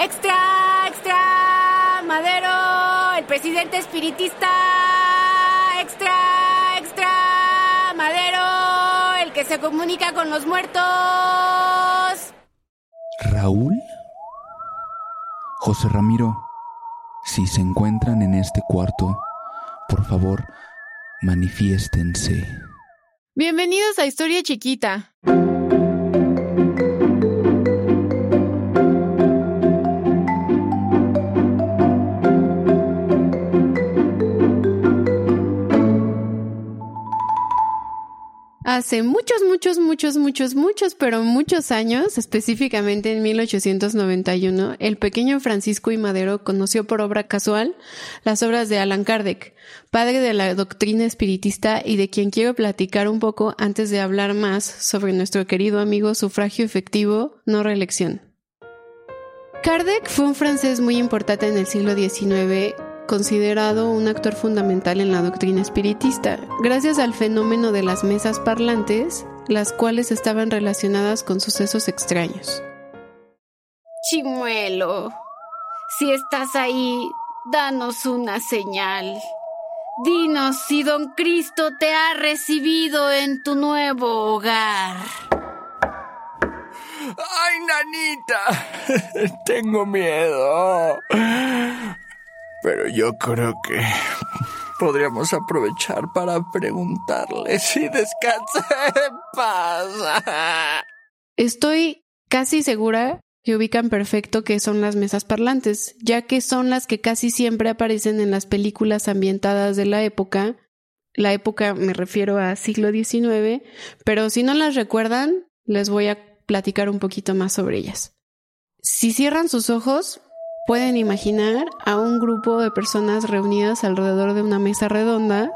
Extra, extra, Madero, el presidente espiritista. Extra, extra, Madero, el que se comunica con los muertos. ¿Raúl? José Ramiro, si se encuentran en este cuarto, por favor, manifiéstense. Bienvenidos a Historia Chiquita. Hace muchos, muchos, muchos, muchos, muchos, pero muchos años, específicamente en 1891, el pequeño Francisco I. Madero conoció por obra casual las obras de Allan Kardec, padre de la doctrina espiritista y de quien quiero platicar un poco antes de hablar más sobre nuestro querido amigo sufragio efectivo, no reelección. Kardec fue un francés muy importante en el siglo XIX considerado un actor fundamental en la doctrina espiritista, gracias al fenómeno de las mesas parlantes, las cuales estaban relacionadas con sucesos extraños. Chimuelo, si estás ahí, danos una señal. Dinos si don Cristo te ha recibido en tu nuevo hogar. ¡Ay, nanita! Tengo miedo. Pero yo creo que podríamos aprovechar para preguntarle si descansa en paz. Estoy casi segura que ubican perfecto que son las mesas parlantes, ya que son las que casi siempre aparecen en las películas ambientadas de la época. La época me refiero a siglo XIX, pero si no las recuerdan, les voy a platicar un poquito más sobre ellas. Si cierran sus ojos, pueden imaginar a un grupo de personas reunidas alrededor de una mesa redonda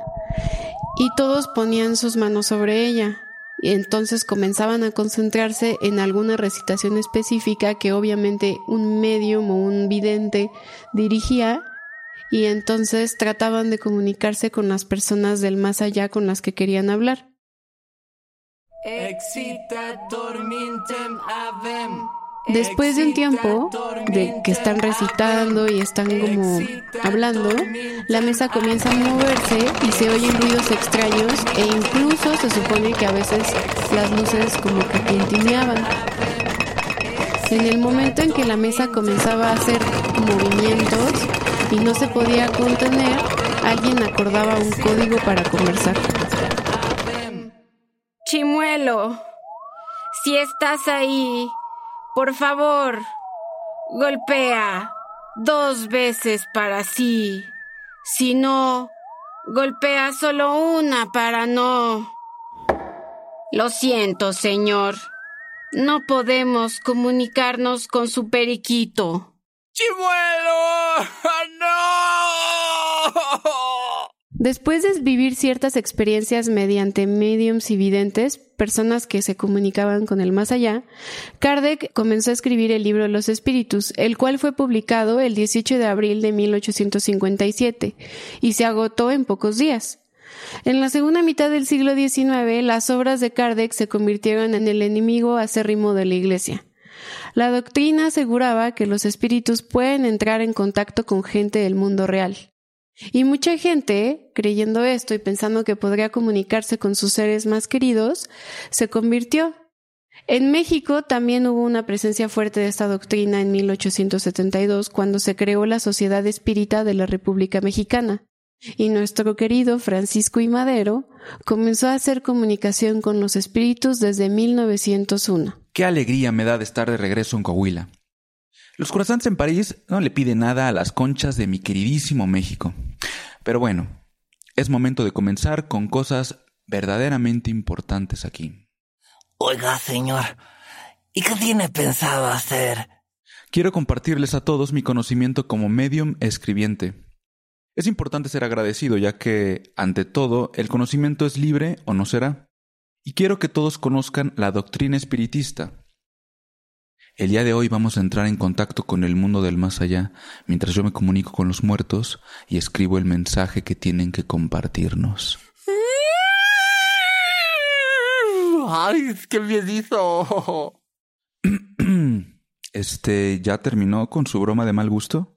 y todos ponían sus manos sobre ella. Y entonces comenzaban a concentrarse en alguna recitación específica que obviamente un medium o un vidente dirigía y entonces trataban de comunicarse con las personas del más allá con las que querían hablar. Después de un tiempo de que están recitando y están como hablando, la mesa comienza a moverse y se oyen ruidos extraños e incluso se supone que a veces las luces como que tintineaban. En el momento en que la mesa comenzaba a hacer movimientos y no se podía contener, alguien acordaba un código para conversar. Chimuelo, si estás ahí, por favor, golpea dos veces para sí. Si no, golpea solo una para no. Lo siento, señor. No podemos comunicarnos con su periquito. ¡Chimuelo! ¡No! Después de vivir ciertas experiencias mediante mediums y videntes, personas que se comunicaban con el más allá, Kardec comenzó a escribir el libro Los Espíritus, el cual fue publicado el 18 de abril de 1857 y se agotó en pocos días. En la segunda mitad del siglo XIX, las obras de Kardec se convirtieron en el enemigo acérrimo de la Iglesia. La doctrina aseguraba que los espíritus pueden entrar en contacto con gente del mundo real. Y mucha gente, creyendo esto y pensando que podría comunicarse con sus seres más queridos, se convirtió. En México también hubo una presencia fuerte de esta doctrina en 1872 cuando se creó la Sociedad Espírita de la República Mexicana. Y nuestro querido Francisco I. Madero comenzó a hacer comunicación con los espíritus desde 1901. Qué alegría me da de estar de regreso en Coahuila. Los croissants en París no le piden nada a las conchas de mi queridísimo México. Pero bueno, es momento de comenzar con cosas verdaderamente importantes aquí. Oiga, señor, ¿y qué tiene pensado hacer? Quiero compartirles a todos mi conocimiento como medium escribiente. Es importante ser agradecido ya que, ante todo, el conocimiento es libre o no será. Y quiero que todos conozcan la doctrina espiritista, el día de hoy vamos a entrar en contacto con el mundo del más allá, mientras yo me comunico con los muertos y escribo el mensaje que tienen que compartirnos. ¡Ay, qué miedito! Este, ¿ya terminó con su broma de mal gusto?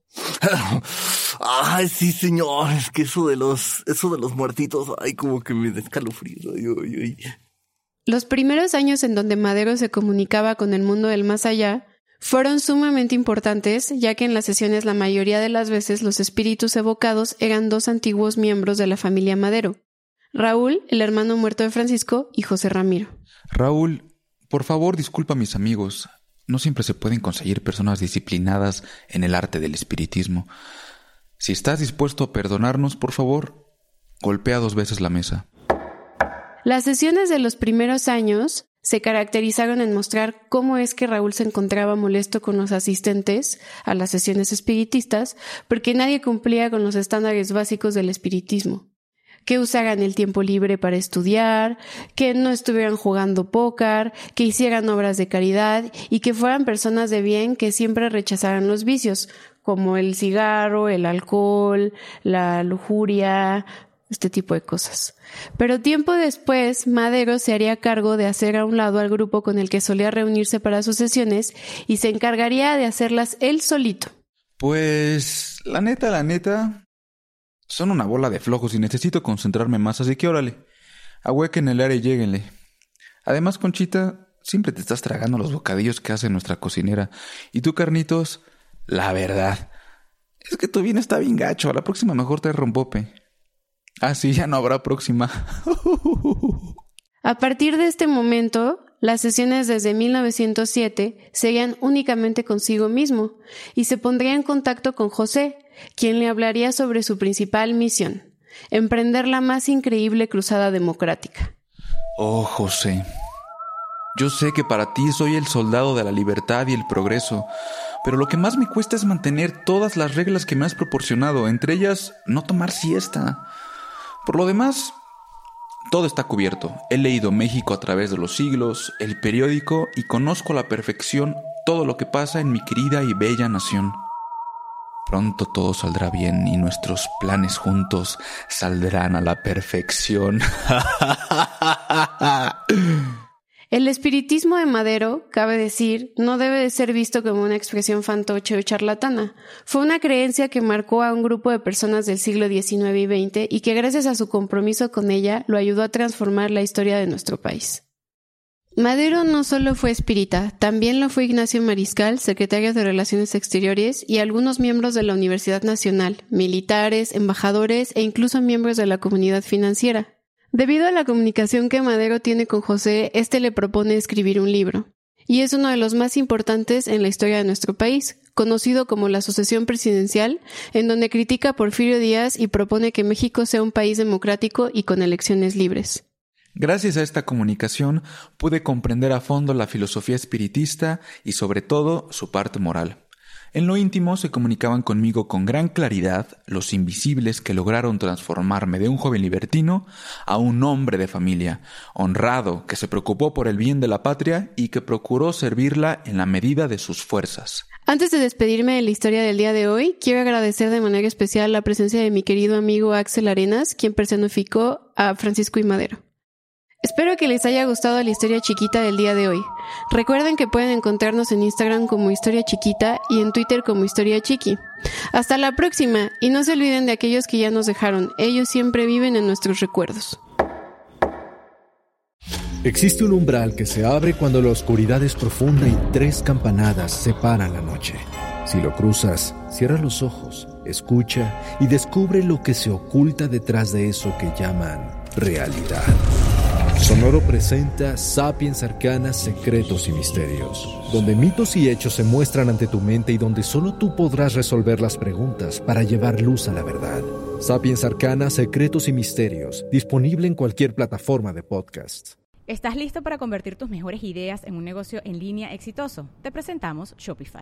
Ay, sí, señor. Es que eso de los, eso de los muertitos, ay, como que me descalofrío. Ay, ay, ay. Los primeros años en donde Madero se comunicaba con el mundo del más allá fueron sumamente importantes, ya que en las sesiones la mayoría de las veces los espíritus evocados eran dos antiguos miembros de la familia Madero, Raúl, el hermano muerto de Francisco, y José Ramiro. Raúl, por favor disculpa a mis amigos. No siempre se pueden conseguir personas disciplinadas en el arte del espiritismo. Si estás dispuesto a perdonarnos, por favor, golpea dos veces la mesa. Las sesiones de los primeros años se caracterizaron en mostrar cómo es que Raúl se encontraba molesto con los asistentes a las sesiones espiritistas porque nadie cumplía con los estándares básicos del espiritismo. Que usaran el tiempo libre para estudiar, que no estuvieran jugando póker, que hicieran obras de caridad y que fueran personas de bien que siempre rechazaran los vicios, como el cigarro, el alcohol, la lujuria, este tipo de cosas. Pero tiempo después, Madero se haría cargo de hacer a un lado al grupo con el que solía reunirse para sus sesiones y se encargaría de hacerlas él solito. Pues, la neta, la neta, son una bola de flojos y necesito concentrarme más, así que órale, ahuequen el área y lléguenle. Además, Conchita, siempre te estás tragando los bocadillos que hace nuestra cocinera. Y tú, Carnitos, la verdad, es que tu bien está bien gacho, a la próxima mejor te rompope. Ah, sí, ya no habrá próxima. A partir de este momento, las sesiones desde 1907 seguían únicamente consigo mismo y se pondría en contacto con José, quien le hablaría sobre su principal misión, emprender la más increíble cruzada democrática. Oh, José. Yo sé que para ti soy el soldado de la libertad y el progreso, pero lo que más me cuesta es mantener todas las reglas que me has proporcionado, entre ellas no tomar siesta. Por lo demás, todo está cubierto. He leído México a través de los siglos, el periódico y conozco a la perfección todo lo que pasa en mi querida y bella nación. Pronto todo saldrá bien y nuestros planes juntos saldrán a la perfección. El espiritismo de Madero, cabe decir, no debe de ser visto como una expresión fantoche o charlatana. Fue una creencia que marcó a un grupo de personas del siglo XIX y XX y que gracias a su compromiso con ella lo ayudó a transformar la historia de nuestro país. Madero no solo fue espírita, también lo fue Ignacio Mariscal, secretario de Relaciones Exteriores, y algunos miembros de la Universidad Nacional, militares, embajadores e incluso miembros de la comunidad financiera. Debido a la comunicación que Madero tiene con José, este le propone escribir un libro. Y es uno de los más importantes en la historia de nuestro país, conocido como la Sucesión Presidencial, en donde critica a Porfirio Díaz y propone que México sea un país democrático y con elecciones libres. Gracias a esta comunicación pude comprender a fondo la filosofía espiritista y sobre todo su parte moral. En lo íntimo se comunicaban conmigo con gran claridad los invisibles que lograron transformarme de un joven libertino a un hombre de familia, honrado, que se preocupó por el bien de la patria y que procuró servirla en la medida de sus fuerzas. Antes de despedirme de la historia del día de hoy, quiero agradecer de manera especial la presencia de mi querido amigo Axel Arenas, quien personificó a Francisco y Madero. Espero que les haya gustado la historia chiquita del día de hoy. Recuerden que pueden encontrarnos en Instagram como Historia Chiquita y en Twitter como Historia Chiqui. Hasta la próxima y no se olviden de aquellos que ya nos dejaron, ellos siempre viven en nuestros recuerdos. Existe un umbral que se abre cuando la oscuridad es profunda y tres campanadas separan la noche. Si lo cruzas, cierra los ojos, escucha y descubre lo que se oculta detrás de eso que llaman realidad. Sonoro presenta Sapiens Arcanas, Secretos y Misterios, donde mitos y hechos se muestran ante tu mente y donde solo tú podrás resolver las preguntas para llevar luz a la verdad. Sapiens Arcanas, Secretos y Misterios, disponible en cualquier plataforma de podcast. ¿Estás listo para convertir tus mejores ideas en un negocio en línea exitoso? Te presentamos Shopify.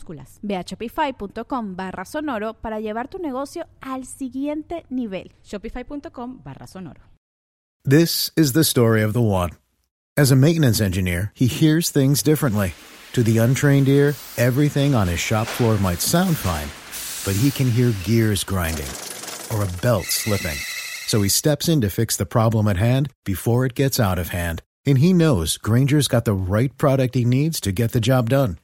minúsculas. Ve a shopify.com barra sonoro para llevar tu negocio al siguiente nivel. Shopify.com barra sonoro. This is the story of the one. As a maintenance engineer, he hears things differently. To the untrained ear, everything on his shop floor might sound fine, but he can hear gears grinding or a belt slipping. So he steps in to fix the problem at hand before it gets out of hand. And he knows Granger's got the right product he needs to get the job done